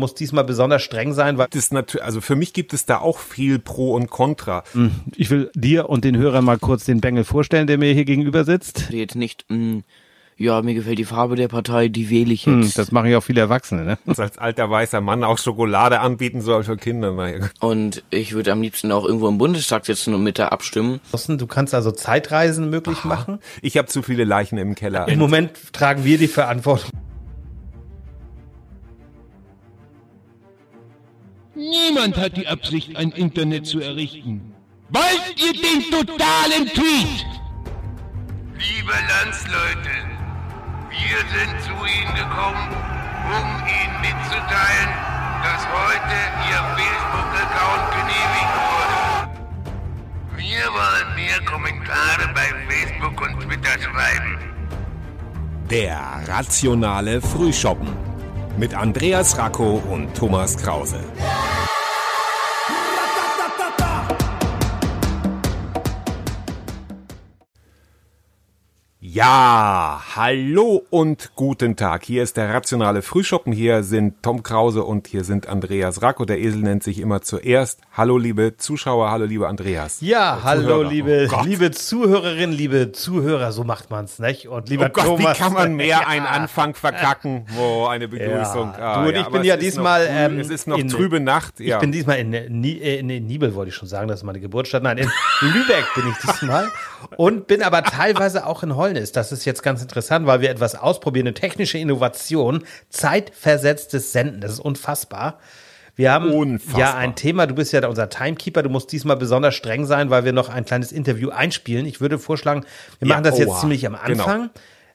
muss diesmal besonders streng sein, weil Das natürlich, also für mich gibt es da auch viel Pro und Contra. ich will dir und den Hörern mal kurz den Bengel vorstellen, der mir hier gegenüber sitzt. Jetzt nicht, mh, ja, mir gefällt die Farbe der Partei, die wähle ich Hm, jetzt. das machen ja auch viele Erwachsene, ne? Uns als alter weißer Mann auch Schokolade anbieten soll für Kinder. Naja. Und ich würde am liebsten auch irgendwo im Bundestag sitzen und mit da abstimmen. Du kannst also Zeitreisen möglich machen. Ich habe zu viele Leichen im Keller. Im Moment tragen wir die Verantwortung. Niemand hat die Absicht, ein Internet zu errichten. Wollt ihr den totalen Tweet? Liebe Landsleute, wir sind zu Ihnen gekommen, um Ihnen mitzuteilen, dass heute Ihr Facebook-Account genehmigt wurde. Wir wollen mehr Kommentare bei Facebook und Twitter schreiben. Der rationale Frühschoppen mit Andreas Racco und Thomas Krause. Ja, hallo und guten Tag. Hier ist der rationale Frühschoppen. Hier sind Tom Krause und hier sind Andreas Racco. Der Esel nennt sich immer zuerst. Hallo liebe Zuschauer, hallo liebe Andreas. Ja, hallo Zuhörer. liebe, Oh liebe Zuhörerinnen, liebe Zuhörer, so macht man's, nicht? Und lieber Oh Gott, Thomas, wie kann man mehr Ja. einen Anfang verkacken? Wo eine Begrüßung. Ja. Ah, Du und ich bin ja diesmal, Noch, früh, ähm, es ist noch in- trübe Nacht. Ich bin diesmal in, Nie äh, in Nibel, wollte ich schon sagen, das ist meine Geburtsstadt. Nein, in Lübeck bin ich diesmal. Und bin aber teilweise auch in Holnis. Das ist jetzt ganz interessant, weil wir etwas ausprobieren. Eine technische Innovation, zeitversetztes Senden. Das ist unfassbar. Wir haben Unfassbar. ja ein Thema, du bist ja unser Timekeeper, du musst diesmal besonders streng sein, weil wir noch ein kleines Interview einspielen. Ich würde vorschlagen, wir Ja, machen das jetzt ziemlich am Genau. Anfang.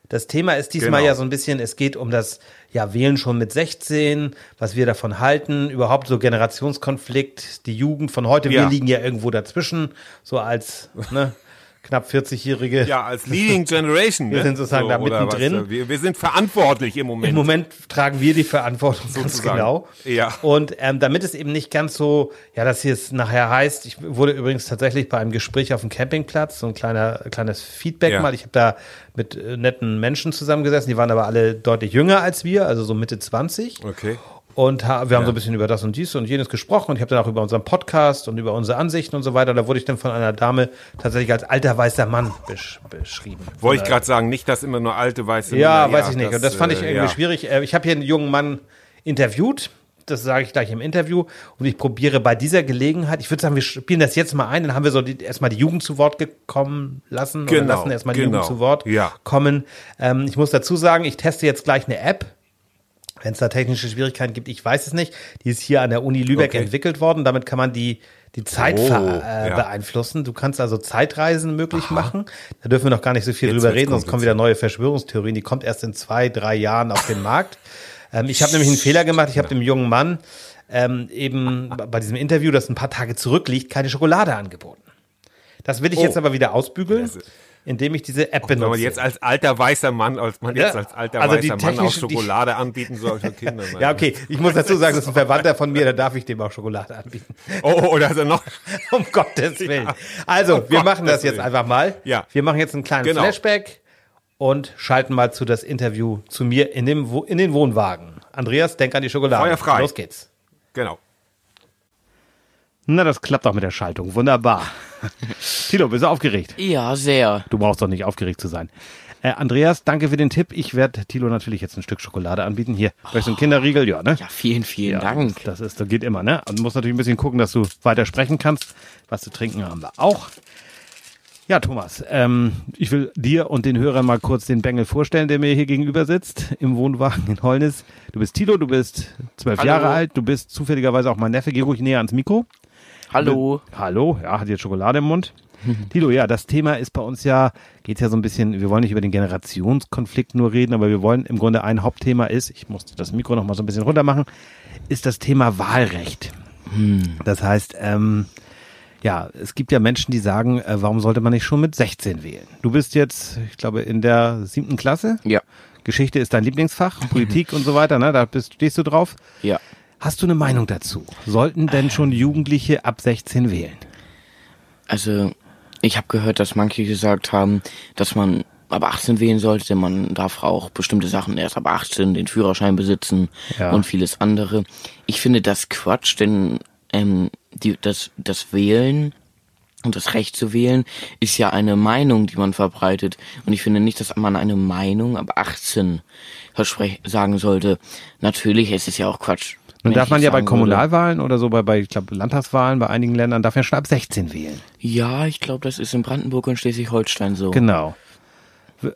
Das Thema ist diesmal Genau. ja so ein bisschen, es geht um das ja, Wählen schon mit 16, was wir davon halten, überhaupt so Generationskonflikt, die Jugend von heute, wir Ja. liegen ja irgendwo dazwischen, so als ne, knapp 40-Jährige. ja, als Leading Generation. Wir ne? sind sozusagen da oder mittendrin. was? Wir, wir sind verantwortlich im Moment. Im Moment tragen wir die Verantwortung ganz Sozusagen. genau. Ja. Und ähm, damit es eben nicht ganz so, ja, dass hier es nachher heißt, ich wurde übrigens tatsächlich bei einem Gespräch auf dem Campingplatz, so ein kleiner, kleines Feedback Ja. mal. Ich habe da mit äh, netten Menschen zusammengesessen, die waren aber alle deutlich jünger als wir, also so Mitte 20. Okay. Und ha wir haben so ein bisschen über das und dies und jenes gesprochen und ich habe dann auch über unseren Podcast und über unsere Ansichten und so weiter. Da wurde ich dann von einer Dame tatsächlich als alter weißer Mann besch beschrieben. Wollte ich gerade sagen, nicht, dass immer nur alte weiße Ja, Männer- weiß ich nicht. und das fand ich äh, irgendwie ja. schwierig. Äh, Ich habe hier einen jungen Mann interviewt. Das sage ich gleich im Interview. Und ich probiere bei dieser Gelegenheit, ich würde sagen, wir spielen das jetzt mal ein, dann haben wir so die, erstmal die Jugend zu Wort gekommen lassen. Oder Genau, lassen erstmal die genau. Jugend zu Wort Ja. kommen. Ähm, ich muss dazu sagen, ich teste jetzt gleich eine App. Wenn es da technische Schwierigkeiten gibt, ich weiß es nicht. Die ist hier an der Uni Lübeck Okay. entwickelt worden. Damit kann man die, die Zeit Oh, äh, ja. beeinflussen. Du kannst also Zeitreisen möglich machen. Da dürfen wir noch gar nicht so viel Jetzt drüber reden, sonst kommen wieder neue Verschwörungstheorien. Die kommt erst in zwei, drei Jahren auf den Markt. Ähm, ich habe nämlich einen Fehler gemacht. Ich habe dem jungen Mann ähm, eben bei diesem Interview, das ein paar Tage zurückliegt, keine Schokolade angeboten. Das will ich Oh. jetzt aber wieder ausbügeln, indem ich diese App Wenn benutze. man jetzt als alter weißer Mann, als man Ja, jetzt als alter also weißer Mann auch die- Schokolade anbieten soll für Kinder. ja, okay. Ich muss dazu sagen, das ist ein Verwandter von mir, da darf ich dem auch Schokolade anbieten. Oh, oh, oder ist er noch? Um Gottes Willen. Also, wir Um machen das jetzt einfach mal. Ja. Wir machen jetzt einen kleinen Genau. Flashback und schalten mal zu das Interview zu mir in, dem, in den Wohnwagen. Andreas, denk an die Schokolade. Feuer frei. Los geht's. Genau. Na, das klappt auch mit der Schaltung. Wunderbar. Tilo, bist du aufgeregt? Ja, sehr. Du brauchst doch nicht aufgeregt zu sein. Äh, Andreas, danke für den Tipp. Ich werde Tilo natürlich jetzt ein Stück Schokolade anbieten. Hier, vielleicht so ein Kinderriegel, ja, ne? Ja, vielen, vielen Ja, Dank. Das ist, das geht immer, ne? Und du musst natürlich ein bisschen gucken, dass du weiter sprechen kannst. Was zu trinken haben wir auch. Ja, Thomas, ähm, ich will dir und den Hörern mal kurz den Bengel vorstellen, der mir hier gegenüber sitzt, im Wohnwagen in Holnis. Du bist Tilo, du bist zwölf. Jahre alt, du bist zufälligerweise auch mein Neffe. Geh ruhig näher ans Mikro. Hallo. Hallo, ja, hat jetzt Schokolade im Mund. Tilo, ja, das Thema ist bei uns ja, geht ja so ein bisschen, wir wollen nicht über den Generationskonflikt nur reden, aber wir wollen im Grunde ein Hauptthema ist, ich musste das Mikro noch mal so ein bisschen runter machen, ist das Thema Wahlrecht. Das heißt, ähm, ja, es gibt ja Menschen, die sagen, äh, warum sollte man nicht schon mit 16 wählen? Du bist jetzt, ich glaube, in der siebten Klasse. Ja. Geschichte ist dein Lieblingsfach, Politik und so weiter, ne? Da bist, stehst du drauf. Ja. Hast du eine Meinung dazu? Sollten denn schon Jugendliche ab 16 wählen? Also, ich habe gehört, dass manche gesagt haben, dass man ab 18 wählen sollte. Man darf auch bestimmte Sachen erst ab 18 den Führerschein besitzen Ja. und vieles andere. Ich finde das Quatsch, denn ähm, die, das, das Wählen und das Recht zu wählen ist ja eine Meinung, die man verbreitet. Und ich finde nicht, dass man eine Meinung ab 18 verspre- sagen sollte. Natürlich, es ist ja auch Quatsch. Wenn darf man ja bei sagen würde- Kommunalwahlen oder so, bei, bei ich glaube, Landtagswahlen bei einigen Ländern, darf man schon ab 16 wählen. Ja, ich glaube, das ist in Brandenburg und Schleswig-Holstein so. Genau.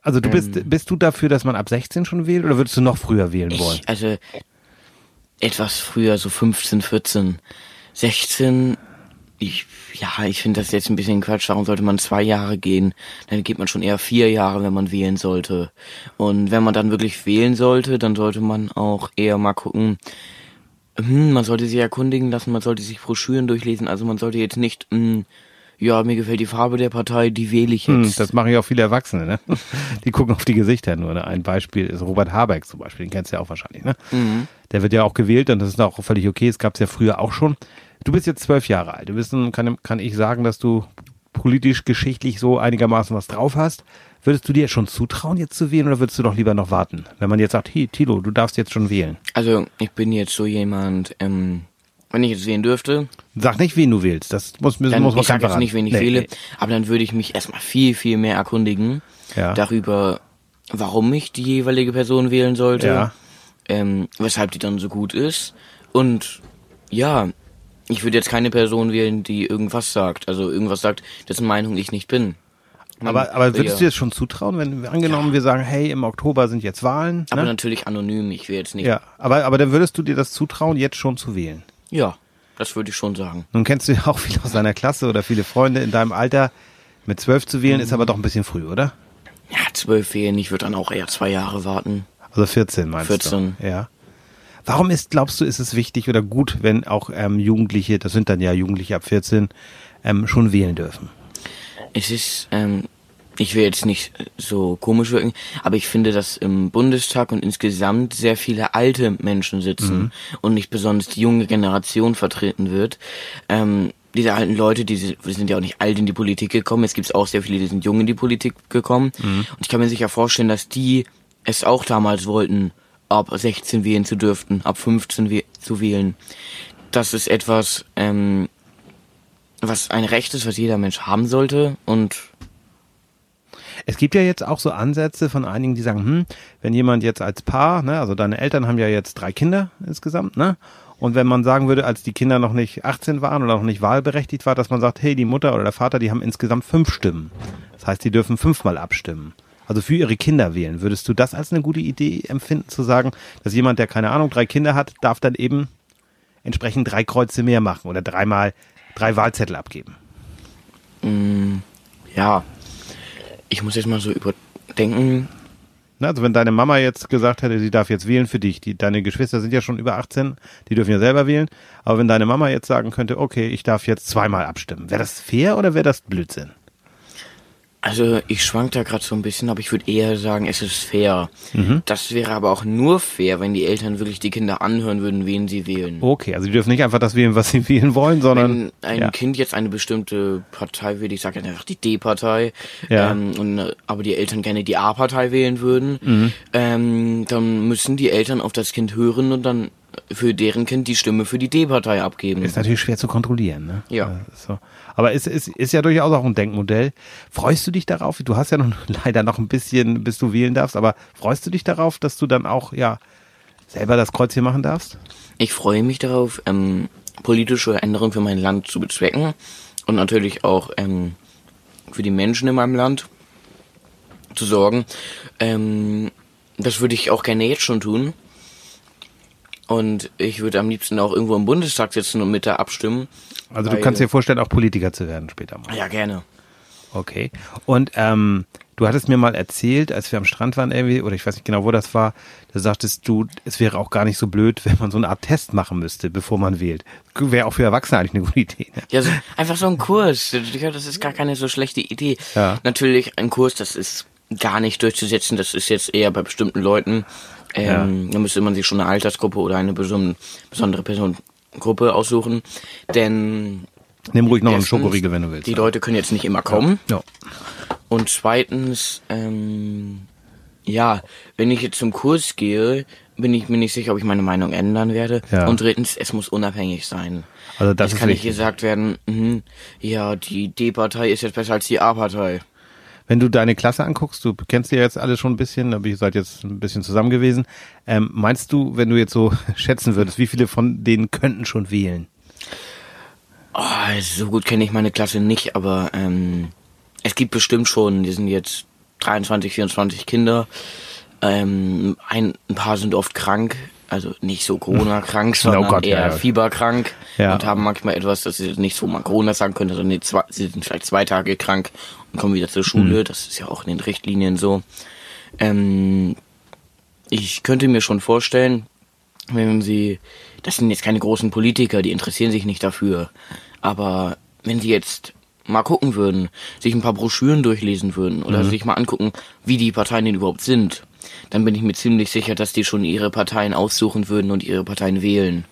Also du bist, Ähm. bist du dafür, dass man ab 16 schon wählt oder würdest du noch früher wählen wollen? Ich, also etwas früher, so 15, 14, 16. Ich, ja, ich finde das jetzt ein bisschen Quatsch. Warum sollte man zwei Jahre gehen? Dann geht man schon eher vier Jahre, wenn man wählen sollte. Und wenn man dann wirklich wählen sollte, dann sollte man auch eher mal gucken. Hm, man sollte sich erkundigen lassen, man sollte sich Broschüren durchlesen. Also man sollte jetzt nicht, hm, ja, mir gefällt die Farbe der Partei, die wähle ich Hm, jetzt. das machen ja auch viele Erwachsene, ne? Die gucken auf die Gesichter nur. Ne? Ein Beispiel ist Robert Habeck zum Beispiel, den kennst du ja auch wahrscheinlich, ne? Mhm. Der wird ja auch gewählt und das ist auch völlig okay. Es gab es ja früher auch schon. Du bist jetzt zwölf Jahre alt. Du bist, kann, kann ich sagen, dass du politisch, geschichtlich so einigermaßen was drauf hast. Würdest du dir schon zutrauen, jetzt zu wählen oder würdest du doch lieber noch warten? Wenn man jetzt sagt, hey, Tilo, du darfst jetzt schon wählen. Also ich bin jetzt so jemand, ähm, wenn ich jetzt wählen dürfte, Sag nicht, wen du wählst. Das muss, muss dann, muss man ich sage jetzt nicht, wen ich Nee, wähle, nee. aber dann würde ich mich erstmal viel, viel mehr erkundigen Ja. darüber, warum ich die jeweilige Person wählen sollte, Ja. ähm, weshalb die dann so gut ist und ja, ich würde jetzt keine Person wählen, die irgendwas sagt, also irgendwas sagt, dessen Meinung ich nicht bin. Man Aber, aber würdest du dir das schon zutrauen, wenn wir angenommen wir sagen, hey, im Oktober sind jetzt Wahlen? aber ne? natürlich anonym, ich will jetzt nicht, Ja, aber, aber dann würdest du dir das zutrauen, jetzt schon zu wählen? ja das würde ich schon sagen. Nun kennst du ja auch viele aus deiner Klasse oder viele Freunde in deinem Alter. Mit zwölf zu wählen ist aber doch ein bisschen früh, oder? Ja, zwölf wählen, ich würde dann auch eher zwei Jahre warten. Also 14 meinst 14. du? Ja. Warum ist, glaubst du, ist es wichtig oder gut, wenn auch ähm, Jugendliche, das sind dann ja Jugendliche ab 14, ähm, schon wählen dürfen? Es ist, ähm, ich will jetzt nicht so komisch wirken, aber ich finde, dass im Bundestag und insgesamt sehr viele alte Menschen sitzen und nicht besonders die junge Generation vertreten wird. Ähm, diese alten Leute, die sind ja auch nicht alt in die Politik gekommen. Es gibt auch sehr viele, die sind jung in die Politik gekommen. Und ich kann mir sicher vorstellen, dass die es auch damals wollten, ab 16 wählen zu dürften, ab 15 wäh zu wählen. Das ist etwas, ähm, was ein Recht ist, was jeder Mensch haben sollte und Es gibt ja jetzt auch so Ansätze von einigen, die sagen, hm, wenn jemand jetzt als Paar, ne, also deine Eltern haben ja jetzt drei Kinder insgesamt, ne? Und wenn man sagen würde, als die Kinder noch nicht 18 waren oder noch nicht wahlberechtigt war, dass man sagt, hey, die Mutter oder der Vater, die haben insgesamt fünf Stimmen. Das heißt, die dürfen fünfmal abstimmen. Also für ihre Kinder wählen. Würdest du das als eine gute Idee empfinden, zu sagen, dass jemand, der keine Ahnung, drei Kinder hat, darf dann eben entsprechend drei Kreuze mehr machen oder dreimal drei Wahlzettel abgeben? ja, ich muss jetzt mal so überdenken. Na, Also wenn deine Mama jetzt gesagt hätte, sie darf jetzt wählen für dich, die, deine Geschwister sind ja schon über 18, die dürfen ja selber wählen, aber wenn deine Mama jetzt sagen könnte, okay, ich darf jetzt zweimal abstimmen, wäre das fair oder wäre das Blödsinn? Also ich schwank da gerade so ein bisschen, aber ich würde eher sagen, es ist fair. Mhm. Das wäre aber auch nur fair, wenn die Eltern wirklich die Kinder anhören würden, wen sie wählen. Okay, also die dürfen nicht einfach das wählen, was sie wählen wollen, sondern Wenn ein ja. Kind jetzt eine bestimmte Partei will, ich sage jetzt einfach die D-Partei, Ja. ähm, und, aber die Eltern gerne die A-Partei wählen würden, Mhm. ähm, dann müssen die Eltern auf das Kind hören und dann für deren Kind die Stimme für die D-Partei abgeben. ist natürlich schwer zu kontrollieren. Ne? Ja. Äh, So. Aber es ist, ist ja durchaus auch ein Denkmodell. Freust du dich darauf? Du hast ja noch leider noch ein bisschen, bis du wählen darfst, aber freust du dich darauf, dass du dann auch ja selber das Kreuzchen machen darfst? Ich freue mich darauf, ähm, politische Änderungen für mein Land zu bezwecken und natürlich auch ähm, für die Menschen in meinem Land zu sorgen. Ähm, das würde ich auch gerne jetzt schon tun. Und ich würde am liebsten auch irgendwo im Bundestag sitzen und mit da abstimmen. Also du kannst dir vorstellen, auch Politiker zu werden später mal. Ja, gerne. Okay. Und ähm, du hattest mir mal erzählt, als wir am Strand waren irgendwie, oder ich weiß nicht genau, wo das war, da sagtest du, es wäre auch gar nicht so blöd, wenn man so eine Art Test machen müsste, bevor man wählt. Wäre auch für Erwachsene eigentlich eine gute Idee. Ne? Ja, so, einfach so ein Kurs. Das ist gar keine so schlechte Idee. Ja. Natürlich, ein Kurs, das ist gar nicht durchzusetzen. Das ist jetzt eher bei bestimmten Leuten. Ähm, Da müsste man sich schon eine Altersgruppe oder eine beson- besondere Personengruppe aussuchen. Denn Nimm ruhig noch einen Schokoriegel, wenn du willst. die Leute können jetzt nicht immer kommen. Ja. Und zweitens, ähm, ja, wenn ich jetzt zum Kurs gehe, bin ich mir nicht sicher, ob ich meine Meinung ändern werde. Ja. Und drittens, es muss unabhängig sein. Also das es kann nicht wichtig. gesagt werden, mhm, ja, die D-Partei ist jetzt besser als die A-Partei. Wenn du deine Klasse anguckst, du kennst die ja jetzt alle schon ein bisschen, aber ihr seid jetzt ein bisschen zusammen gewesen. Ähm, meinst du, wenn du jetzt so schätzen würdest, wie viele von denen könnten schon wählen? Oh, so gut kenne ich meine Klasse nicht, aber ähm, es gibt bestimmt schon, die sind jetzt 23, 24 Kinder. Ähm, ein, ein paar sind oft krank, also nicht so Corona-krank, sondern Gott, ja, eher ja. fieberkrank Ja. und haben manchmal etwas, das sie nicht so mal Corona sagen können, sondern nee, zwei, sie sind vielleicht zwei Tage krank und kommen wieder zur Schule. Das ist ja auch in den Richtlinien so. Ähm, ich könnte mir schon vorstellen, wenn sie, das sind jetzt keine großen Politiker, die interessieren sich nicht dafür, aber wenn sie jetzt mal gucken würden, sich ein paar Broschüren durchlesen würden oder sich mal angucken, wie die Parteien denn überhaupt sind, dann bin ich mir ziemlich sicher, dass die schon ihre Parteien aussuchen würden und ihre Parteien wählen.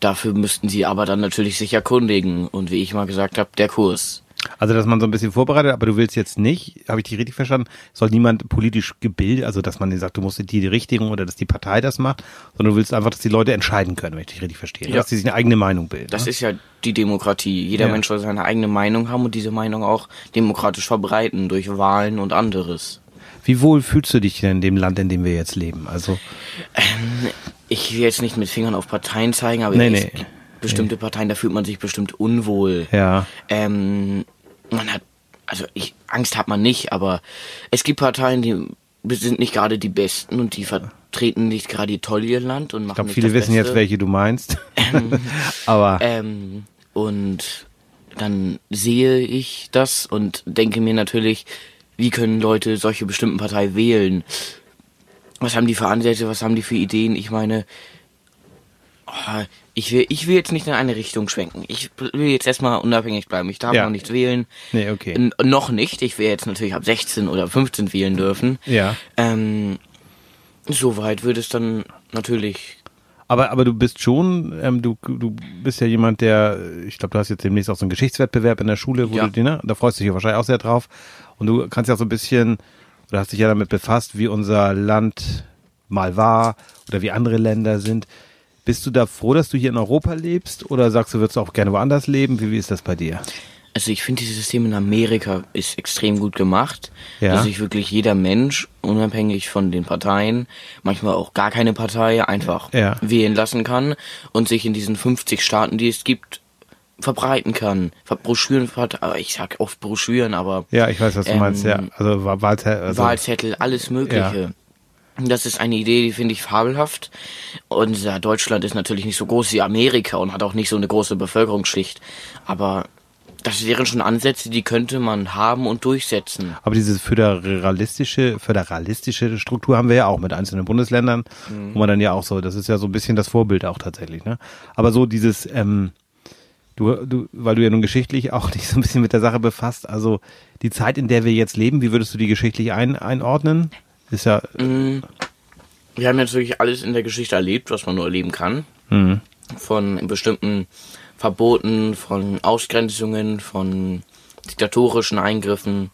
Dafür müssten sie aber dann natürlich sich erkundigen und wie ich mal gesagt habe, der Kurs. Also, dass man so ein bisschen vorbereitet, aber du willst jetzt nicht, habe ich dich richtig verstanden, soll niemand politisch gebildet, also dass man sagt, du musst die, die Richtung oder dass die Partei das macht, sondern du willst einfach, dass die Leute entscheiden können, wenn ich dich richtig verstehe. Ja. Dass sie sich eine eigene Meinung bilden. Das ne? ist ja die Demokratie. Jeder Ja. Mensch soll seine eigene Meinung haben und diese Meinung auch demokratisch verbreiten durch Wahlen und anderes. Wie wohl fühlst du dich denn in dem Land, in dem wir jetzt leben? Also, Ich will jetzt nicht mit Fingern auf Parteien zeigen, aber Nee, nee. bestimmte Parteien, da fühlt man sich bestimmt unwohl. ja. Ähm, man hat, also ich, Angst hat man nicht, aber es gibt Parteien, die sind nicht gerade die besten und die vertreten nicht gerade toll ihr Land und machen Ich glaube, viele wissen Beste. jetzt, welche du meinst. aber, Ähm, und dann sehe ich das und denke mir natürlich, wie können Leute solche bestimmten Partei wählen? Was haben die für Ansätze, was haben die für Ideen? Ich meine, oh, ich will, ich will jetzt nicht in eine Richtung schwenken. Ich will jetzt erstmal unabhängig bleiben. Ich darf Ja. noch nicht wählen. Nee, okay. N noch nicht. Ich will jetzt natürlich ab 16 oder 15 wählen dürfen. ja. Ähm, soweit würde es dann natürlich Aber, aber du bist schon, ähm, du, du bist ja jemand, der, ich glaube, du hast jetzt demnächst auch so einen Geschichtswettbewerb in der Schule, wo Ja. du, ne, da freust du dich ja wahrscheinlich auch sehr drauf. Und du kannst ja so ein bisschen, oder hast dich ja damit befasst, wie unser Land mal war oder wie andere Länder sind. Bist du da froh, dass du hier in Europa lebst oder sagst du, würdest du auch gerne woanders leben? Wie, wie ist das bei dir? Also ich finde dieses System in Amerika ist extrem gut gemacht, Ja. dass sich wirklich jeder Mensch, unabhängig von den Parteien, manchmal auch gar keine Partei, einfach Ja. wählen lassen kann und sich in diesen 50 Staaten, die es gibt, verbreiten kann. Broschüren, ich sag oft Broschüren, aber Ja, ich weiß, was du Ähm, meinst, ja. Also, Wahl, Wahl, also Wahlzettel, alles Mögliche. Das ist eine Idee, die finde ich fabelhaft. Unser Deutschland ist natürlich nicht so groß wie Amerika und hat auch nicht so eine große Bevölkerungsschicht. Aber das wären schon Ansätze, die könnte man haben und durchsetzen. Aber diese föderalistische, föderalistische Struktur haben wir ja auch mit einzelnen Bundesländern, wo man dann ja auch so, das ist ja so ein bisschen das Vorbild auch tatsächlich, ne? Aber so dieses, ähm, du, du, weil du ja nun geschichtlich auch dich so ein bisschen mit der Sache befasst, also die Zeit, in der wir jetzt leben, wie würdest du die geschichtlich ein, einordnen? Ist ja, Wir haben natürlich alles in der Geschichte erlebt, was man nur erleben kann. Von bestimmten Verboten, von Ausgrenzungen, von diktatorischen Eingriffen,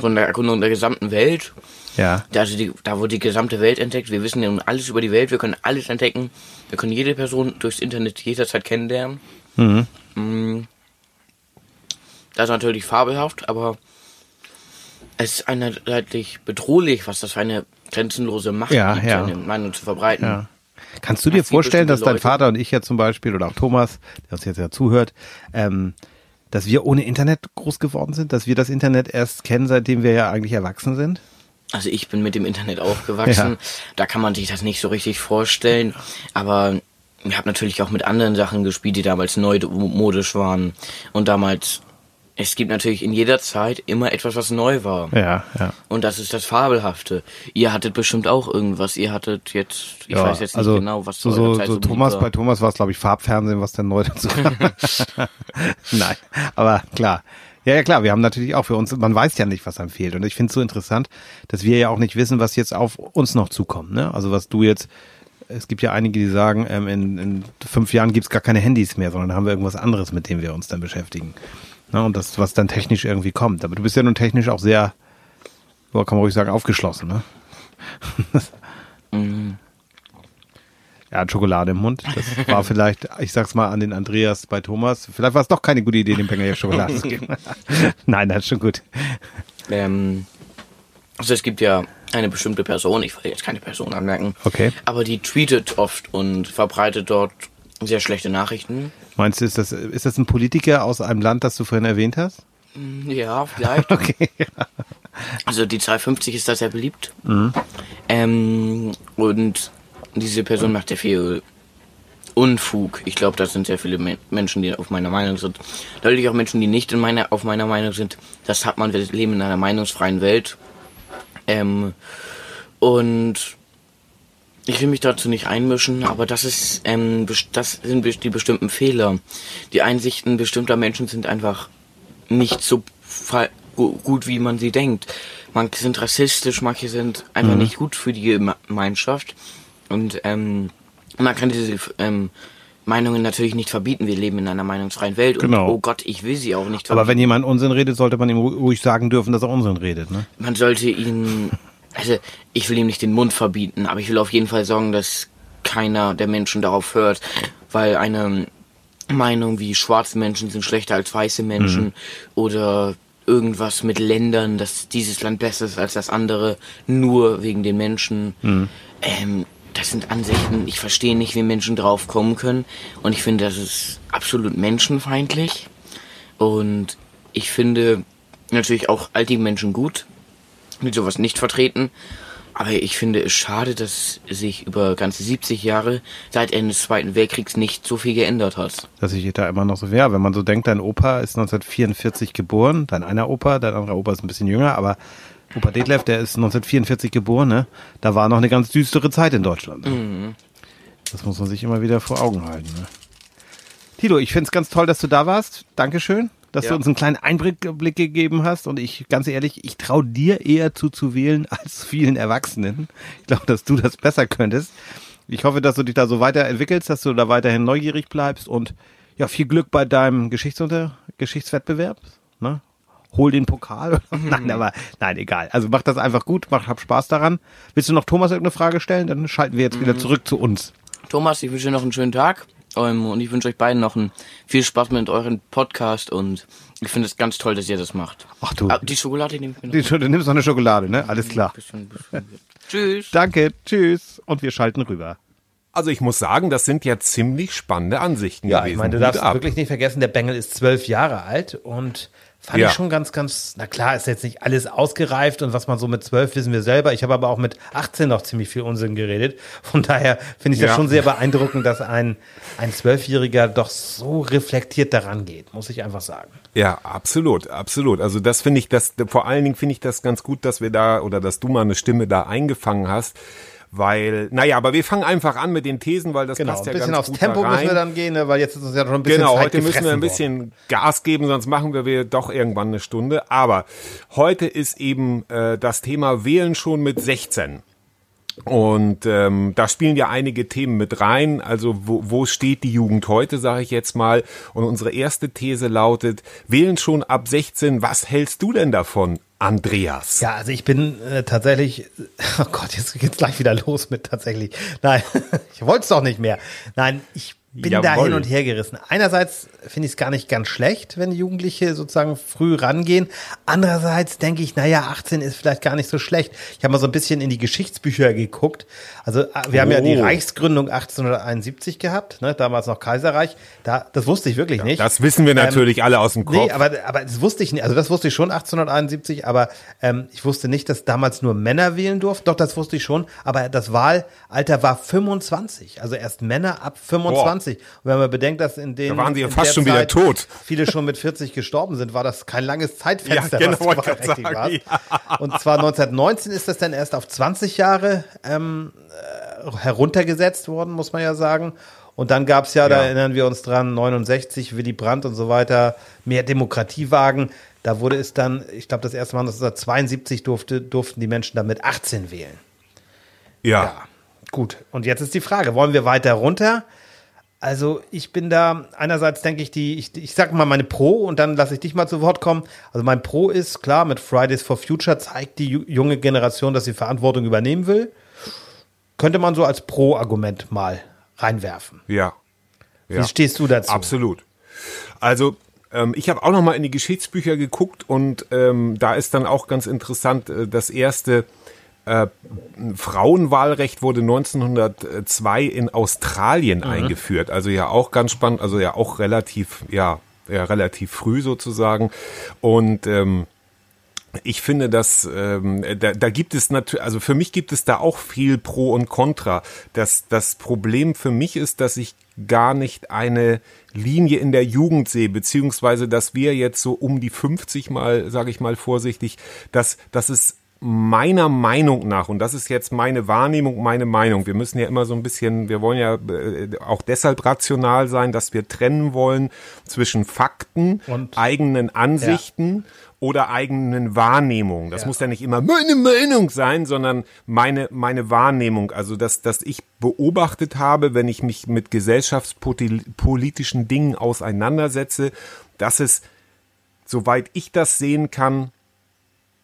von der Erkundung der gesamten Welt. ja, Da, also die, da wurde die gesamte Welt entdeckt. Wir wissen ja nun alles über die Welt. Wir können alles entdecken. Wir können jede Person durchs Internet jederzeit kennenlernen. Mm. Das ist natürlich fabelhaft, aber es ist einerseits bedrohlich, was das für eine grenzenlose Macht Ja, gibt, ja. seine Meinung zu verbreiten. ja. Kannst du dir Das vorstellen, dass dein Leute. Vater und ich ja zum Beispiel oder auch Thomas, der uns jetzt ja zuhört, ähm, dass wir ohne Internet groß geworden sind, dass wir das Internet erst kennen, seitdem wir ja eigentlich erwachsen sind? Also ich bin mit dem Internet aufgewachsen. Ja. Da kann man sich das nicht so richtig vorstellen. Aber ich habe natürlich auch mit anderen Sachen gespielt, die damals neumodisch waren. Und damals, es gibt natürlich in jeder Zeit immer etwas, was neu war. Ja, ja. Und das ist das Fabelhafte. Ihr hattet bestimmt auch irgendwas. Ihr hattet jetzt, ich ja, weiß jetzt nicht also genau, was so, so, Zeit so so Thomas war. bei Thomas war es glaube ich Farbfernsehen, was dann neu dazu kam. Nein, aber klar. Ja, ja klar, wir haben natürlich auch für uns, man weiß ja nicht, was einem fehlt. Und ich finde es so interessant, dass wir ja auch nicht wissen, was jetzt auf uns noch zukommt. Ne? Also was du jetzt, es gibt ja einige, die sagen, ähm, in, in fünf Jahren gibt's gar keine Handys mehr, sondern haben wir irgendwas anderes, mit dem wir uns dann beschäftigen. Ne, und das, was dann technisch irgendwie kommt. Aber du bist ja nun technisch auch sehr, kann man ruhig sagen, aufgeschlossen, ne? Er hat Schokolade im Mund. Das war vielleicht, ich sag's mal an den Andreas bei Thomas. Vielleicht war es doch keine gute Idee, dem jetzt Schokolade zu geben. Nein, das ist schon gut. Ähm, also es gibt ja eine bestimmte Person, ich will jetzt keine Person anmerken, Okay. aber die tweetet oft und verbreitet dort sehr schlechte Nachrichten. Meinst du, ist das, ist das ein Politiker aus einem Land, das du vorhin erwähnt hast? Ja, vielleicht. Okay. Also die 250 ist da sehr beliebt. Ähm, und diese Person macht sehr viel Unfug. Ich glaube, das sind sehr viele Men Menschen, die auf meiner Meinung sind. Natürlich auch Menschen, die nicht in meiner, auf meiner Meinung sind. Das hat man, wir leben in einer meinungsfreien Welt. Ähm, und ich will mich dazu nicht einmischen, aber das ist, ähm, das sind die bestimmten Fehler. Die Einsichten bestimmter Menschen sind einfach nicht so gut, wie man sie denkt. Manche sind rassistisch, manche sind einfach nicht gut für die Geme- Gemeinschaft. Und ähm, man kann diese ähm, Meinungen natürlich nicht verbieten. Wir leben in einer meinungsfreien Welt. Genau. Und oh Gott, ich will sie auch nicht Aber verbieten. wenn jemand Unsinn redet, sollte man ihm ru- ruhig sagen dürfen, dass er Unsinn redet, ne? man sollte ihn, also ich will ihm nicht den Mund verbieten, aber ich will auf jeden Fall sorgen, dass keiner der Menschen darauf hört, weil eine Meinung wie schwarze Menschen sind schlechter als weiße Menschen oder irgendwas mit Ländern, dass dieses Land besser ist als das andere, nur wegen den Menschen. Ähm, das sind Ansichten, ich verstehe nicht, wie Menschen drauf kommen können. Und ich finde, das ist absolut menschenfeindlich. Und ich finde natürlich auch alte Menschen gut, die sowas nicht vertreten. Aber ich finde es schade, dass sich über ganze 70 Jahre seit Ende des Zweiten Weltkriegs nicht so viel geändert hat. Dass ich da immer noch so wäre. Wenn man so denkt, dein Opa ist 1944 geboren, dein einer Opa, dein anderer Opa ist ein bisschen jünger, aber Opa Detlef, der ist 1944 geboren, ne? Da war noch eine ganz düstere Zeit in Deutschland. Ne? Das muss man sich immer wieder vor Augen halten. Ne? Tilo, ich finde es ganz toll, dass du da warst. Dankeschön, dass Ja. du uns einen kleinen Einblick Blick gegeben hast. Und ich, ganz ehrlich, ich traue dir eher zu zu wählen als vielen Erwachsenen. Ich glaube, dass du das besser könntest. Ich hoffe, dass du dich da so weiterentwickelst, dass du da weiterhin neugierig bleibst und ja, viel Glück bei deinem Geschichtsunter Geschichtswettbewerb. Ne? Hol den Pokal. nein, aber nein, egal. Also mach das einfach gut, mach, hab Spaß daran. Willst du noch Thomas irgendeine Frage stellen? Dann schalten wir jetzt wieder zurück zu uns. Thomas, ich wünsche dir noch einen schönen Tag und ich wünsche euch beiden noch einen, viel Spaß mit eurem Podcast und ich finde es ganz toll, dass ihr das macht. Ach du. Ah, die Schokolade nehme ich mir noch. Die- Du nimmst noch eine Schokolade, ne? Alles klar. Bisschen, bisschen. Tschüss. Danke, tschüss. Und wir schalten rüber. Also ich muss sagen, das sind ja ziemlich spannende Ansichten Ja, gewesen. ich meine, du Hut darfst ab. wirklich nicht vergessen, der Bengel ist zwölf Jahre alt und fand Ja. ich schon ganz, ganz, na klar, ist jetzt nicht alles ausgereift und was man so mit zwölf wissen wir selber. Ich habe aber auch mit 18 noch ziemlich viel Unsinn geredet. Von daher finde ich das Ja. schon sehr beeindruckend, dass ein, ein Zwölfjähriger doch so reflektiert daran geht, muss ich einfach sagen. Ja, absolut, absolut. Also das finde ich, das vor allen Dingen finde ich das ganz gut, dass wir da oder dass du mal eine Stimme da eingefangen hast, weil, naja, aber wir fangen einfach an mit den Thesen, weil das Genau, passt ein ja bisschen ganz aufs gut Tempo da rein. müssen wir dann gehen, ne, weil jetzt ist uns ja schon ein bisschen Genau, Zeit heute müssen wir ein bisschen Gas geben, sonst machen wir wir doch irgendwann eine Stunde. Aber heute ist eben äh, das Thema Wählen schon mit 16. Und ähm, da spielen ja einige Themen mit rein. Also wo, wo steht die Jugend heute, sage ich jetzt mal. Und unsere erste These lautet, wählen schon ab 16. Was hältst du denn davon, Andreas? Ja, also ich bin äh, tatsächlich, oh Gott, jetzt geht's gleich wieder los mit tatsächlich. Nein, ich wollte es doch nicht mehr. Nein, ich bin da Jawohl. hin und her gerissen. Einerseits finde ich es gar nicht ganz schlecht, wenn Jugendliche sozusagen früh rangehen. Andererseits denke ich, naja, 18 ist vielleicht gar nicht so schlecht. Ich habe mal so ein bisschen in die Geschichtsbücher geguckt. Also äh, wir haben ja die Oh. Reichsgründung 1871 gehabt, ne, damals noch Kaiserreich. Da, das wusste ich wirklich nicht. Das wissen wir natürlich alle aus dem Kopf. Nee, aber, aber das wusste ich nicht. Also das wusste ich schon 1871, aber ähm, ich wusste nicht, dass damals nur Männer wählen durften. Doch, das wusste ich schon. Aber das Wahlalter war 25. Also erst Männer ab 25. Und wenn man bedenkt, dass in den Da waren sie ja fast schon wieder tot. Viele schon mit 40 gestorben sind, war das kein langes Zeitfenster. Ja, genau, was du sagen, warst. Und zwar 1919 ist das dann erst auf 20 Jahre ähm, äh, heruntergesetzt worden, muss man ja sagen. Und dann gab's ja, da Ja. erinnern wir uns dran, 69, Willy Brandt und so weiter, mehr Demokratiewagen. Da wurde es dann, ich glaube, das erste Mal 1972 durfte, durften die Menschen dann mit 18 wählen. ja. Ja, gut. Und jetzt ist die Frage, wollen wir weiter runter? Also ich bin da, einerseits denke ich, die, ich, ich sag mal meine Pro und dann lasse ich dich mal zu Wort kommen. Also mein Pro ist, klar, mit Fridays for Future zeigt die ju- junge Generation, dass sie Verantwortung übernehmen will. Könnte man so als Pro-Argument mal reinwerfen. Ja. Wie stehst du dazu? Absolut. Also ähm, ich habe auch noch mal in die Geschichtsbücher geguckt und ähm, da ist dann auch ganz interessant, äh, das erste äh, Frauenwahlrecht wurde 1902 in Australien eingeführt. Also ja auch ganz spannend, also ja auch relativ, ja, ja relativ früh sozusagen. Und ähm, ich finde, dass ähm, da, da gibt es natürlich, also für mich gibt es da auch viel Pro und Contra. Das, das Problem für mich ist, dass ich gar nicht eine Linie in der Jugend sehe, beziehungsweise dass wir jetzt so um die 50 mal, sage ich mal vorsichtig, dass, dass es meiner Meinung nach, und das ist jetzt meine Wahrnehmung, meine Meinung, wir müssen ja immer so ein bisschen, wir wollen ja äh, auch deshalb rational sein, dass wir trennen wollen zwischen Fakten, Und- eigenen Ansichten oder eigenen Wahrnehmungen. Das muss ja nicht immer meine Meinung sein, sondern meine, meine Wahrnehmung. Also, dass, dass ich beobachtet habe, wenn ich mich mit gesellschaftspolitischen Dingen auseinandersetze, dass es, soweit ich das sehen kann,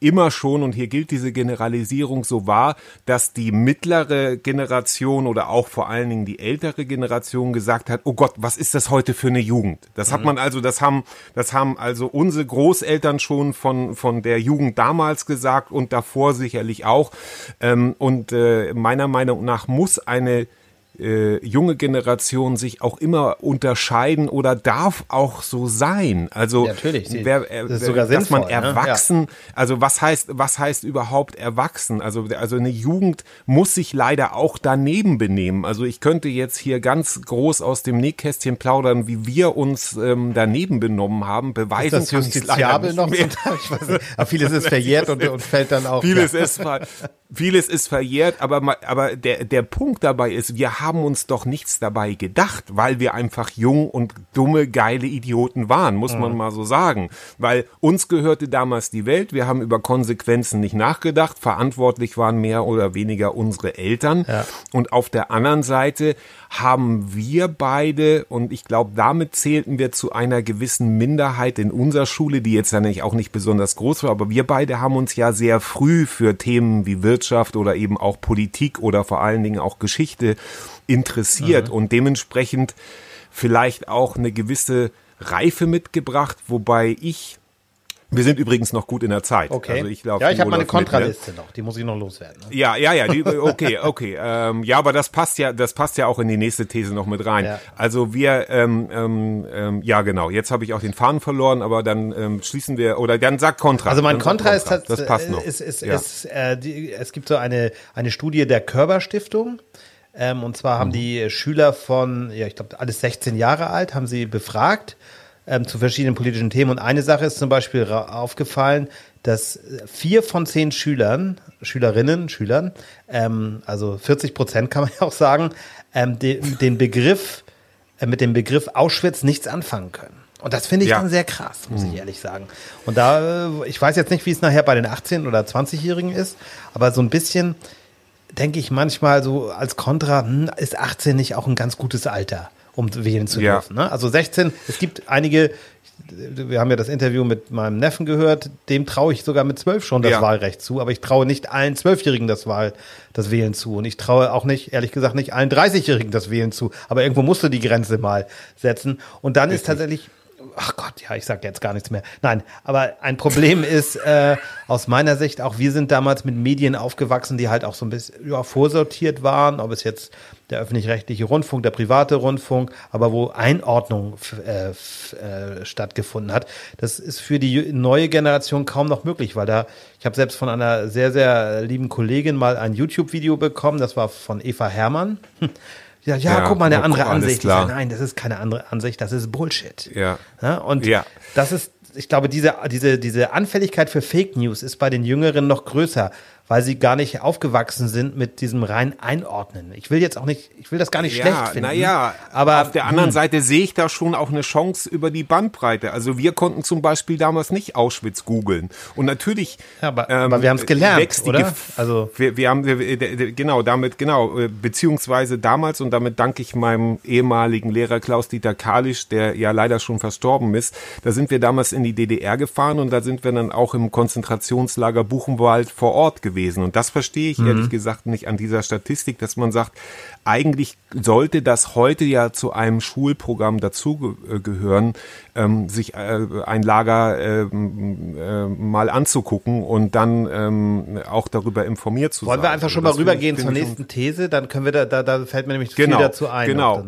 immer schon, und hier gilt diese Generalisierung so wahr, dass die mittlere Generation oder auch vor allen Dingen die ältere Generation gesagt hat, oh Gott, was ist das heute für eine Jugend? Das hat man also, das haben, das haben also unsere Großeltern schon von, von der Jugend damals gesagt und davor sicherlich auch. Ähm, und äh, meiner Meinung nach muss eine äh, junge Generation sich auch immer unterscheiden oder darf auch so sein. Also Ja, natürlich. Sie- wer, äh, das ist sogar dass man sinnvoll, ne? erwachsen, also was heißt, was heißt überhaupt erwachsen? Also, also eine Jugend muss sich leider auch daneben benehmen. Also ich könnte jetzt hier ganz groß aus dem Nähkästchen plaudern, wie wir uns ähm, daneben benommen haben. Beweisen das ich's leider justiziabel nicht noch mehr. Aber vieles ist verjährt und, und fällt dann auch. Vieles ja. ist vieles ist verjährt, aber aber der der Punkt dabei ist, wir haben uns doch nichts dabei gedacht, weil wir einfach jung und dumme geile Idioten waren, muss Mhm. man mal so sagen, weil uns gehörte damals die Welt, wir haben über Konsequenzen nicht nachgedacht, verantwortlich waren mehr oder weniger unsere Eltern Ja. und auf der anderen Seite haben wir beide, und ich glaube, damit zählten wir zu einer gewissen Minderheit in unserer Schule, die jetzt ja nicht, auch nicht besonders groß war, aber wir beide haben uns ja sehr früh für Themen wie Wirtschaft oder eben auch Politik oder vor allen Dingen auch Geschichte interessiert Mhm. und dementsprechend vielleicht auch eine gewisse Reife mitgebracht, wobei ich wir sind übrigens noch gut in der Zeit. Okay. Also ich ja, ich habe meine läuft mit, ne? Kontraliste noch. Die muss ich noch loswerden. Ne? Ja, ja, ja, die, okay, okay. Ähm, ja, aber das passt ja, das passt ja auch in die nächste These noch mit rein. Ja. Also wir, ähm, ähm, ähm, ja genau, jetzt habe ich auch den Faden verloren, aber dann ähm, schließen wir, oder dann sag Kontra. Also mein sag Kontra ist, Das passt noch. ist, ist, ja. ist äh, die, es gibt so eine, eine Studie der Körber Stiftung. Ähm, und zwar haben Mhm. die Schüler von, ja, ich glaube, alles 16 Jahre alt, haben sie befragt ähm, zu verschiedenen politischen Themen. Und eine Sache ist zum Beispiel aufgefallen, dass äh, vier von zehn Schülern, Schülerinnen, Schülern, ähm, also 40 Prozent kann man ja auch sagen, ähm, den, den Begriff, äh, mit dem Begriff Auschwitz nichts anfangen können. Und das finde ich Ja. dann sehr krass, muss ich ehrlich sagen. Und da, äh, ich weiß jetzt nicht, wie es nachher bei den 18- oder 20-Jährigen ist, aber so ein bisschen denke ich manchmal so als Kontra, hm, ist 18 nicht auch ein ganz gutes Alter, um wählen zu Ja. dürfen. Ne? Also 16, es gibt einige, wir haben ja das Interview mit meinem Neffen gehört, dem traue ich sogar mit 12 schon das Ja. Wahlrecht zu, aber ich traue nicht allen Zwölfjährigen das Wahl, das Wählen zu. Und ich traue auch nicht, ehrlich gesagt, nicht allen 30-Jährigen das Wählen zu. Aber irgendwo musst du die Grenze mal setzen. Und dann ist tatsächlich, ach Gott, ja, ich sage jetzt gar nichts mehr. Nein, aber ein Problem ist äh, aus meiner Sicht auch, wir sind damals mit Medien aufgewachsen, die halt auch so ein bisschen ja, vorsortiert waren, ob es jetzt der öffentlich-rechtliche Rundfunk, der private Rundfunk, aber wo Einordnung äh, äh, stattgefunden hat. Das ist für die neue Generation kaum noch möglich, weil da, ich habe selbst von einer sehr, sehr lieben Kollegin mal ein YouTube-Video bekommen, das war von Eva Herrmann. Ja, ja, Ja, guck mal, eine andere guck, alles Ansicht. Ich klar. sag, nein, das ist keine andere Ansicht, das ist Bullshit. Ja. Ja, und Ja. das ist, ich glaube, diese, diese, diese Anfälligkeit für Fake News ist bei den Jüngeren noch größer. Weil sie gar nicht aufgewachsen sind mit diesem rein Einordnen. Ich will jetzt auch nicht, ich will das gar nicht schlecht finden. Naja, aber auf der anderen hm. Seite sehe ich da schon auch eine Chance über die Bandbreite. Also wir konnten zum Beispiel damals nicht Auschwitz googeln. Und natürlich. Ja, aber, ähm, aber wir haben es gelernt, oder? Also wir, wir haben wir, genau damit genau äh, beziehungsweise damals und damit danke ich meinem ehemaligen Lehrer Klaus Dieter Kalisch, der ja leider schon verstorben ist. Da sind wir damals in die DDR gefahren und da sind wir dann auch im Konzentrationslager Buchenwald vor Ort gewesen. Und das verstehe ich mhm. ehrlich gesagt nicht an dieser Statistik, dass man sagt, eigentlich sollte das heute ja zu einem Schulprogramm dazugehören, ähm, sich äh, ein Lager äh, äh, mal anzugucken und dann ähm, auch darüber informiert zu Wollen sein. Wollen wir einfach schon mal rübergehen zur nächsten These? Dann können wir da, da, da fällt mir nämlich genau, viel dazu ein. Genau.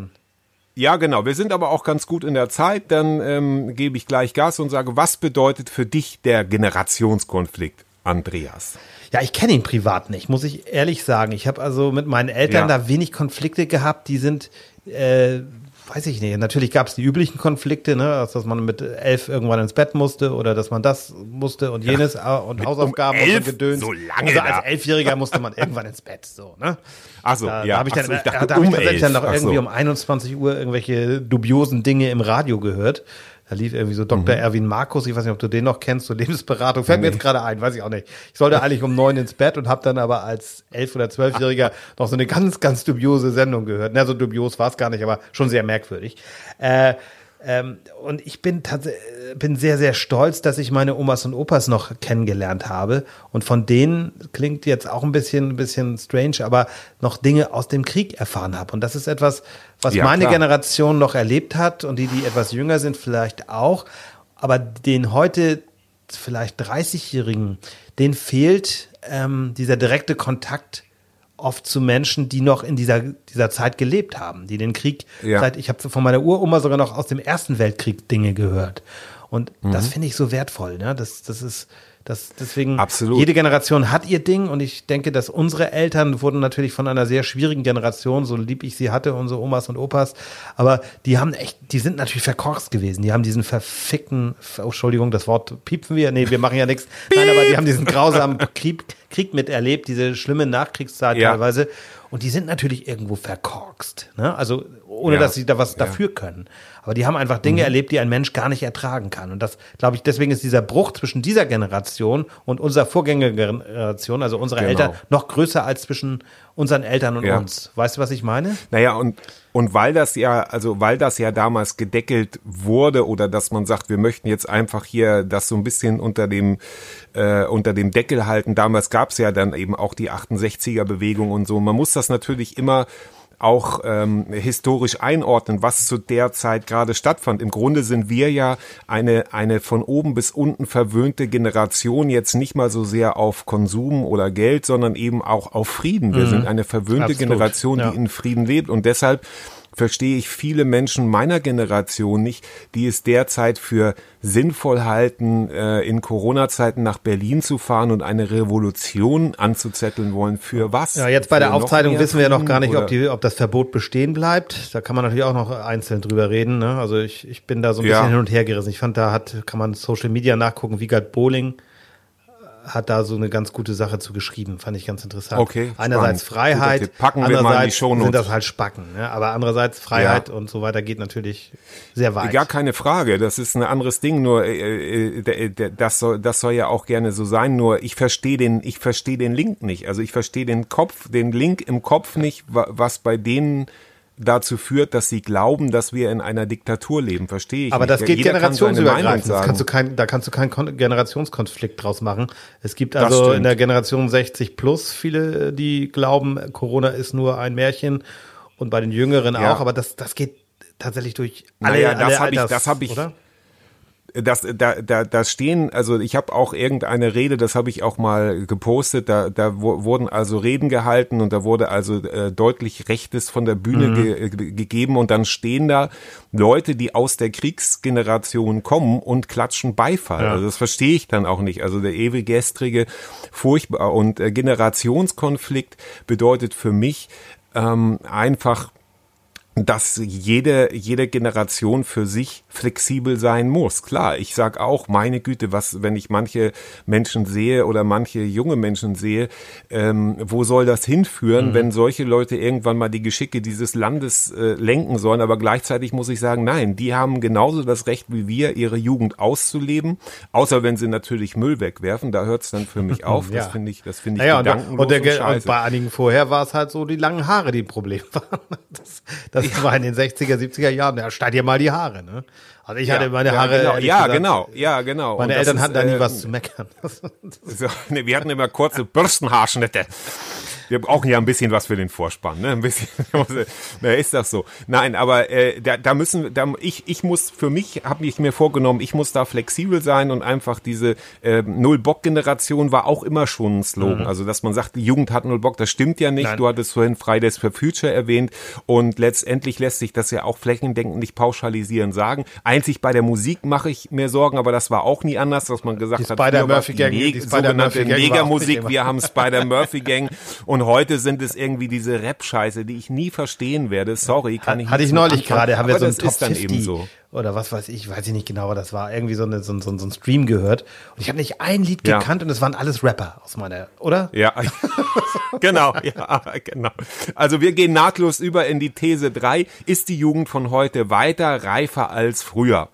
Ja, genau. Wir sind aber auch ganz gut in der Zeit. Dann ähm, gebe ich gleich Gas und sage, was bedeutet für dich der Generationskonflikt, Andreas? Ja, ich kenne ihn privat nicht, muss ich ehrlich sagen. Ich habe also mit meinen Eltern ja. da wenig Konflikte gehabt. Die sind, äh, weiß ich nicht. Natürlich gab es die üblichen Konflikte, ne, also, dass man mit elf irgendwann ins Bett musste oder dass man das musste und jenes ja. Äh, und Hausaufgaben um elf, und gedöns. So lange also als Elfjähriger musste man irgendwann ins Bett, so, ne? Ach so, da, ja. Da habe ich dann, so, ich dachte, da hab um ich dann noch irgendwie so. um 21 Uhr irgendwelche dubiosen Dinge im Radio gehört. Da lief irgendwie so Dr. Mhm. Erwin Markus, ich weiß nicht, ob du den noch kennst, so Lebensberatung, fällt nee. mir jetzt gerade ein, weiß ich auch nicht. Ich sollte eigentlich um neun ins Bett und habe dann aber als elf- oder zwölfjähriger noch so eine ganz, ganz dubiose Sendung gehört. Na, so dubios war es gar nicht, aber schon sehr merkwürdig. Äh, ähm, und ich bin tatsächlich bin sehr, sehr stolz, dass ich meine Omas und Opas noch kennengelernt habe. Und von denen klingt jetzt auch ein bisschen, ein bisschen strange, aber noch Dinge aus dem Krieg erfahren habe. Und das ist etwas, was ja, meine klar. Generation noch erlebt hat und die, die etwas jünger sind, vielleicht auch. Aber den heute vielleicht 30-Jährigen, denen fehlt ähm, dieser direkte Kontakt oft zu Menschen, die noch in dieser, dieser Zeit gelebt haben, die den Krieg ja. seit, ich habe von meiner Uroma sogar noch aus dem Ersten Weltkrieg Dinge gehört. Und mhm. das finde ich so wertvoll. Ne? Das, das ist, das, deswegen, Absolut. jede Generation hat ihr Ding und ich denke, dass unsere Eltern wurden natürlich von einer sehr schwierigen Generation, so lieb ich sie hatte, unsere Omas und Opas, aber die haben echt, die sind natürlich verkorkst gewesen. Die haben diesen verfickten, oh, Entschuldigung, das Wort piepfen wir, nee, wir machen ja nichts. Nein, aber die haben diesen grausamen Krieg, Krieg miterlebt, diese schlimme Nachkriegszeit ja. teilweise. Und die sind natürlich irgendwo verkorkst. Ne? Also ohne ja. dass sie da was dafür können. Aber die haben einfach Dinge mhm. erlebt, die ein Mensch gar nicht ertragen kann. Und das, glaube ich, deswegen ist dieser Bruch zwischen dieser Generation und unserer Vorgängergeneration, also unserer genau. Eltern, noch größer als zwischen unseren Eltern und ja. uns. Weißt du, was ich meine? Naja, und, und weil das ja, also weil das ja damals gedeckelt wurde oder dass man sagt, wir möchten jetzt einfach hier das so ein bisschen unter dem, äh, unter dem Deckel halten. Damals gab es ja dann eben auch die 68er Bewegung und so. Man muss das natürlich immer auch ähm, historisch einordnen, was zu der Zeit gerade stattfand. Im Grunde sind wir ja eine, eine von oben bis unten verwöhnte Generation, jetzt nicht mal so sehr auf Konsum oder Geld, sondern eben auch auf Frieden. Wir mhm. sind eine verwöhnte Absolut. Generation, die ja. in Frieden lebt. Und deshalb verstehe ich viele Menschen meiner Generation nicht, die es derzeit für sinnvoll halten, äh, in Corona-Zeiten nach Berlin zu fahren und eine Revolution anzuzetteln wollen. Für was? Ja, jetzt bei der Aufzeichnung wissen wir ja noch gar nicht, ob, die, ob das Verbot bestehen bleibt. Da kann man natürlich auch noch einzeln drüber reden. Ne? Also ich, ich bin da so ein bisschen ja. hin und her gerissen. Ich fand, da hat, kann man Social Media nachgucken, Wiegald Bowling hat da so eine ganz gute Sache zu geschrieben, fand ich ganz interessant. Okay. Einerseits spannend. Freiheit, Packen wir mal die Shownotes. sind das halt Spacken, ne? aber andererseits Freiheit ja. und so weiter geht natürlich sehr weit. Gar keine Frage, das ist ein anderes Ding, nur äh, äh, das, soll, das soll ja auch gerne so sein, nur ich verstehe den, ich verstehe den Link nicht, also ich verstehe den Kopf, den Link im Kopf nicht, was bei denen dazu führt, dass sie glauben, dass wir in einer Diktatur leben. Verstehe ich. Aber nicht. das geht generationsübergreifend. Das kannst du kein, da kannst du keinen Generationskonflikt draus machen. Es gibt also in der Generation 60 plus viele, die glauben, Corona ist nur ein Märchen und bei den Jüngeren ja. auch. Aber das, das geht tatsächlich durch alle, naja, das habe ich, das habe ich, oder? Das, da, da, da stehen, also ich habe auch irgendeine Rede, das habe ich auch mal gepostet, da, da wurden also Reden gehalten und da wurde also äh, deutlich Rechtes von der Bühne mhm. ge, ge, gegeben und dann stehen da Leute, die aus der Kriegsgeneration kommen und klatschen Beifall. Ja. Also das verstehe ich dann auch nicht. Also der ewig gestrige, furchtbar und äh, Generationskonflikt bedeutet für mich ähm, einfach dass jede, jede Generation für sich flexibel sein muss. Klar, ich sag auch, meine Güte, was, wenn ich manche Menschen sehe oder manche junge Menschen sehe, ähm, wo soll das hinführen, mhm. wenn solche Leute irgendwann mal die Geschicke dieses Landes äh, lenken sollen? Aber gleichzeitig muss ich sagen, nein, die haben genauso das Recht wie wir, ihre Jugend auszuleben, außer wenn sie natürlich Müll wegwerfen. Da hört es dann für mich auf. Ja. Das finde ich, das finde ich Naja, und, gedankenlos und, der, und und scheiße. bei einigen vorher war es halt so die langen Haare, die ein Problem waren. Das, das war in den 60er, 70er Jahren. Ja, schneid dir mal die Haare, ne? Also ich hatte meine ja, Haare. Genau, ja, gesagt, genau, ja, genau. Meine Und das Eltern ist, hatten da nie äh, was zu meckern. So, ne, wir hatten immer kurze Bürstenhaarschnitte. Wir brauchen ja ein bisschen was für den Vorspann, ne? Ein bisschen. Ist das so? Nein, aber äh, da, da müssen, da, ich, ich muss für mich habe ich mir vorgenommen, ich muss da flexibel sein und einfach diese äh, Null Bock Generation war auch immer schon ein Slogan. Also dass man sagt, die Jugend hat Null Bock, das stimmt ja nicht. Nein. Du hattest vorhin Fridays for Future erwähnt und letztendlich lässt sich das ja auch flächendeckend nicht pauschalisieren sagen. Einzig bei der Musik mache ich mir Sorgen, aber das war auch nie anders, dass man gesagt Die hat, früher Spider-Murphy war Gang, die, die sogenannte Spider-Murphy Gang immer. wir haben Spider-Murphy Gang und heute sind es irgendwie diese Rap-Scheiße, die ich nie verstehen werde. Sorry, kann ich Hatte ich neulich anfangen, gerade, haben wir so ein das Top dann 50 eben so. oder was weiß ich, weiß ich nicht genau, aber das war irgendwie so, eine, so, ein- so, so ein Stream gehört. Und ich habe nicht ein Lied Ja. gekannt und es waren alles Rapper aus meiner, oder? Ja, genau, ja, genau. Also wir gehen nahtlos über in die These 3. Ist die Jugend von heute weiter reifer als früher?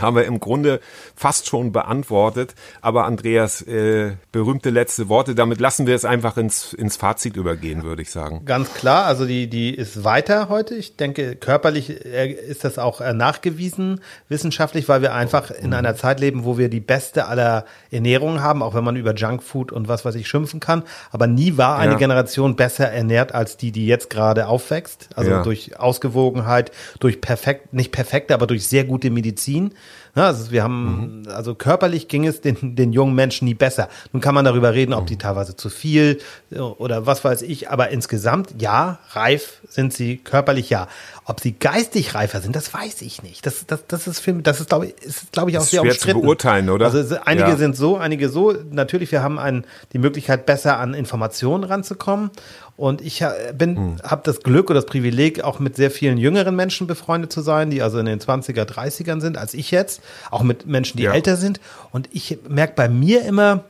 Haben wir im Grunde fast schon beantwortet. Aber Andreas, äh, berühmte letzte Worte. Damit lassen wir es einfach ins, ins Fazit übergehen, würde ich sagen. Ganz klar, also die, die ist weiter heute. Ich denke, körperlich äh, ist das auch äh, nachgewiesen, wissenschaftlich, weil wir einfach in einer Zeit leben, wo wir die beste aller Ernährung haben, auch wenn man über Junkfood und was weiß ich schimpfen kann. Aber nie war eine Ja. Generation besser ernährt als die, die jetzt gerade aufwächst. Also Ja. durch Ausgewogenheit, durch perfekt, nicht perfekte, aber durch sehr gute Medizin. Ja, also wir haben, also körperlich ging es den, den jungen Menschen nie besser. Nun kann man darüber reden, ob die teilweise zu viel äh, oder was weiß ich, aber insgesamt ja, reif sind sie körperlich ja. Ob sie geistig reifer sind, das weiß ich nicht. Das, das, das ist für, das ist glaube ich, ist glaube ich auch ist sehr schwer zu beurteilen, oder? Also einige Ja. sind so, einige so. Natürlich, wir haben ein, die Möglichkeit, besser an Informationen ranzukommen. Und ich bin, Hm. habe das Glück oder das Privileg, auch mit sehr vielen jüngeren Menschen befreundet zu sein, die also in den 20er, 30ern sind, als ich jetzt. Auch mit Menschen, die Ja. älter sind. Und ich merke bei mir immer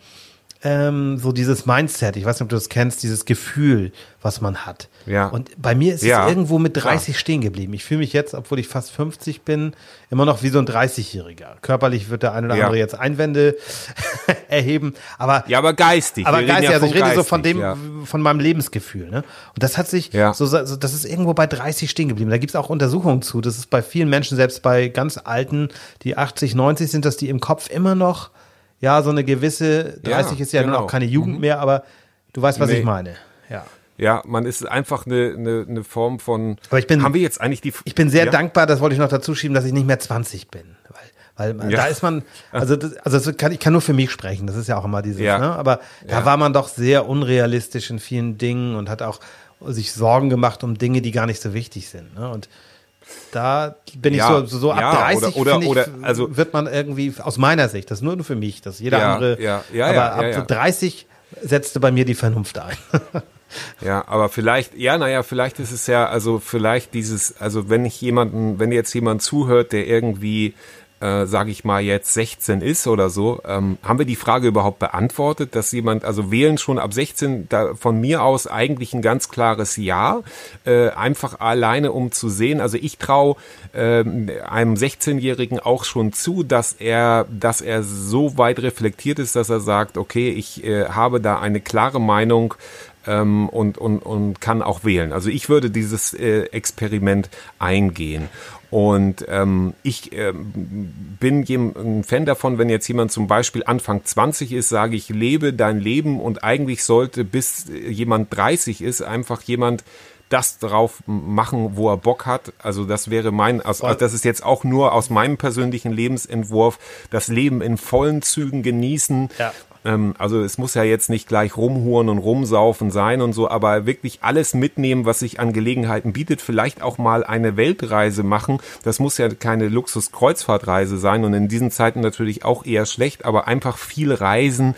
ähm, so dieses Mindset, ich weiß nicht, ob du das kennst, dieses Gefühl, was man hat. Ja. Und bei mir ist Ja, es irgendwo mit klar. 30 stehen geblieben. Ich fühle mich jetzt, obwohl ich fast 50 bin, immer noch wie so ein 30-Jähriger. Körperlich wird der eine oder Ja. andere jetzt Einwände erheben, aber Ja, aber geistig. aber geistig, ja also ich rede so von geistig, dem, ja. von meinem Lebensgefühl, ne? Und das hat sich Ja. so, so, das ist irgendwo bei 30 stehen geblieben. Da gibt's auch Untersuchungen zu. Das ist bei vielen Menschen, selbst bei ganz alten, die 80, 90 sind, dass die im Kopf immer noch, ja, so eine gewisse, 30 Ja, ist ja nun genau. auch keine Jugend mehr, aber du weißt, was Nee. ich meine. Ja. Ja, man ist einfach eine, eine, eine Form von. Aber ich bin- haben wir jetzt eigentlich die? Ich bin sehr ja? dankbar, das wollte ich noch dazu schieben, dass ich nicht mehr 20 bin. Weil, weil Ja. da ist man, also, das, also das kann, ich kann nur für mich sprechen, das ist ja auch immer dieses, Ja. ne? aber da war man doch sehr unrealistisch in vielen Dingen und hat auch sich Sorgen gemacht um Dinge, die gar nicht so wichtig sind. Ne? Und da bin ich Ja, so, so, ab ja, 30, oder- oder- ich, oder, also- wird man irgendwie, aus meiner Sicht, das ist nur für mich, dass jeder Ja, andere, ja, ja, aber ab ja, so ja. 30 setzte bei mir die Vernunft ein. Ja, aber vielleicht, ja, naja, vielleicht ist es ja, also vielleicht dieses, also wenn ich jemanden, wenn jetzt jemand zuhört, der irgendwie, äh, sage ich mal, jetzt 16 ist oder so, ähm, haben wir die Frage überhaupt beantwortet, dass jemand, also wählen schon ab 16, da von mir aus eigentlich ein ganz klares Ja, äh, einfach alleine um zu sehen, also ich traue ähm, einem 16-Jährigen auch schon zu, dass er, dass er so weit reflektiert ist, dass er sagt, okay, ich äh, habe da eine klare Meinung, ähm, und, und, und kann auch wählen. Also ich würde dieses äh, Experiment eingehen. Und ähm, ich ähm, bin ein Fan davon, wenn jetzt jemand zum Beispiel Anfang 20 ist, sage ich, lebe dein Leben und eigentlich sollte bis äh, jemand 30 ist, einfach jemand das drauf machen, wo er Bock hat. Also das wäre mein, also das ist jetzt auch nur aus meinem persönlichen Lebensentwurf, das Leben in vollen Zügen genießen. Ja. Ähm, also es muss ja jetzt nicht gleich rumhuren und rumsaufen sein und so, aber wirklich alles mitnehmen, was sich an Gelegenheiten bietet. Vielleicht auch mal eine Weltreise machen. Das muss ja keine Luxus-Kreuzfahrtreise sein und in diesen Zeiten natürlich auch eher schlecht, aber einfach viel reisen,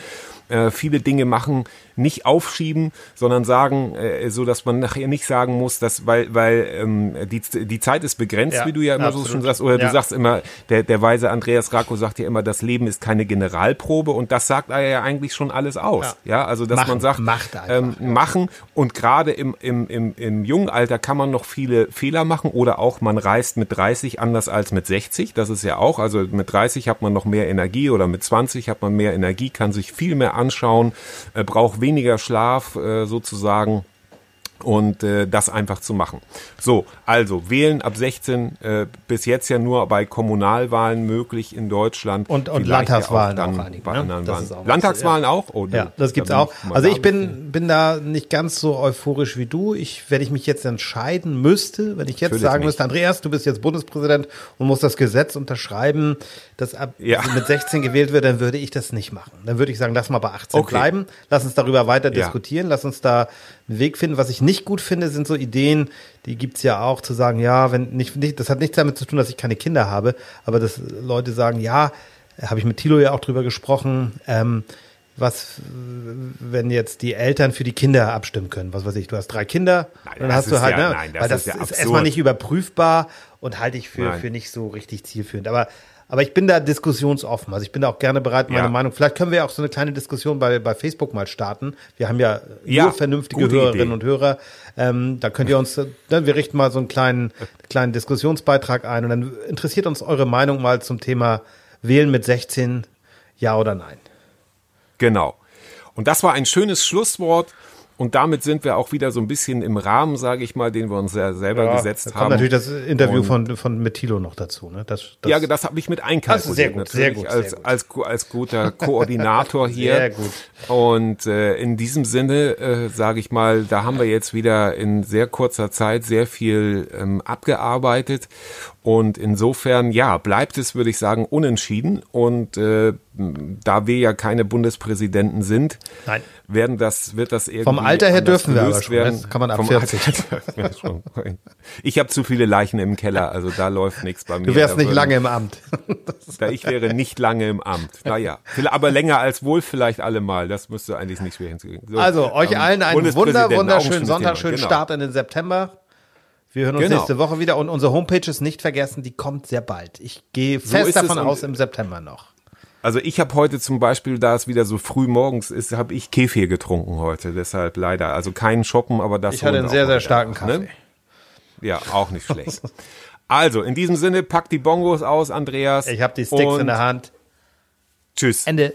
äh, viele Dinge machen, nicht aufschieben, sondern sagen, äh, so dass man nachher nicht sagen muss, dass weil weil ähm, die die Zeit ist begrenzt, Ja, wie du ja immer absolut. so schon sagst, oder Ja. du sagst immer, der der weise Andreas Racco sagt ja immer, das Leben ist keine Generalprobe und das sagt er ja eigentlich schon alles aus. Ja, also dass Machen, man sagt, macht einfach, ähm, machen und gerade im, im, im, im jungen Alter kann man noch viele Fehler machen oder auch man reist mit 30 anders als mit 60. Das ist ja auch, also mit 30 hat man noch mehr Energie oder mit 20 hat man mehr Energie, kann sich viel mehr anschauen, äh, braucht weniger Schlaf äh, sozusagen und äh, das einfach zu machen. So, also wählen ab 16 äh, bis jetzt ja nur bei Kommunalwahlen möglich in Deutschland Und- und Vielleicht ja Landtagswahlen dann auch einige, bei ne? anderen Das Wahlen. auch was, Landtagswahlen auch? Oh, Ja, das gibt's da auch. Also ich bin, bin da nicht ganz so euphorisch wie du. Ich, wenn ich mich jetzt entscheiden müsste, wenn ich jetzt Natürlich sagen nicht. müsste, Andreas, du bist jetzt Bundespräsident und musst das Gesetz unterschreiben, dass ab Ja. mit 16 gewählt wird, dann würde ich das nicht machen. Dann würde ich sagen, lass mal bei 18 Okay. bleiben, lass uns darüber weiter Ja. diskutieren, lass uns da einen Weg finden. Was ich nicht gut finde, sind so Ideen, die gibt's ja auch, zu sagen, ja, wenn nicht, nicht, das hat nichts damit zu tun, dass ich keine Kinder habe, aber dass Leute sagen, ja, habe ich mit Thilo ja auch drüber gesprochen, ähm, was, wenn jetzt die Eltern für die Kinder abstimmen können? Was weiß ich, du hast drei Kinder, Nein, dann hast du halt, ja- ne? nein, das weil das ist ja ist, erstmal nicht überprüfbar und halte ich für, Nein. für nicht so richtig zielführend. Aber, aber ich bin da diskussionsoffen. Also ich bin da auch gerne bereit, meine Ja. Meinung. Vielleicht können wir ja auch so eine kleine Diskussion bei, bei Facebook mal starten. Wir haben ja, Ja, nur vernünftige Hörerinnen Idee. und Hörer. Ähm, da könnt ihr uns, äh, ne, wir richten mal so einen kleinen, kleinen Diskussionsbeitrag ein und dann interessiert uns eure Meinung mal zum Thema Wählen mit 16, ja oder nein. Genau. Und das war ein schönes Schlusswort. Und damit sind wir auch wieder so ein bisschen im Rahmen, sage ich mal, den wir uns ja selber da gesetzt kommt haben. natürlich das Interview Und- von, von mit Thilo noch dazu. Ne? Das, das, ja, das habe ich mit einkalkuliert. Ist sehr gut, sehr natürlich gut, als, sehr gut. Als, gu- als guter Koordinator hier. Sehr gut. Und äh, in diesem Sinne, äh, sage ich mal, da haben wir jetzt wieder in sehr kurzer Zeit sehr viel ähm, abgearbeitet. Und insofern, ja, bleibt es, würde ich sagen, unentschieden. Und äh, da wir ja keine Bundespräsidenten sind, Nein. werden das, wird das irgendwie Vom Alter her dürfen wir aber gelöst schon, ne? Das kann man ab Vom 40. Alter dürfen wir schon. Ich habe zu viele Leichen im Keller, also da läuft nichts bei mir. Du wärst Da nicht würden- lange im Amt. da ich wäre nicht lange im Amt. Naja, aber länger als wohl vielleicht allemal. Das müsste eigentlich nicht schwer hinzukriegen. So, Also, euch ähm, allen einen wunder, wunderschönen Sonntag, schönen Genau. Start in den September. Wir hören uns Genau. nächste Woche wieder und unsere Homepage ist nicht vergessen, die kommt sehr bald. Ich gehe fest es davon aus, im September noch. Also ich habe heute zum Beispiel, da es wieder so früh morgens ist, habe ich Kefir getrunken heute. Deshalb leider. Also keinen Shoppen, aber das Ich hatte einen sehr, auch sehr starken wieder nach, Kaffee. Ne? Ja, auch nicht schlecht. Also, in diesem Sinne, pack die Bongos aus, Andreas. Ich habe die Sticks in der Hand. Tschüss. Ende.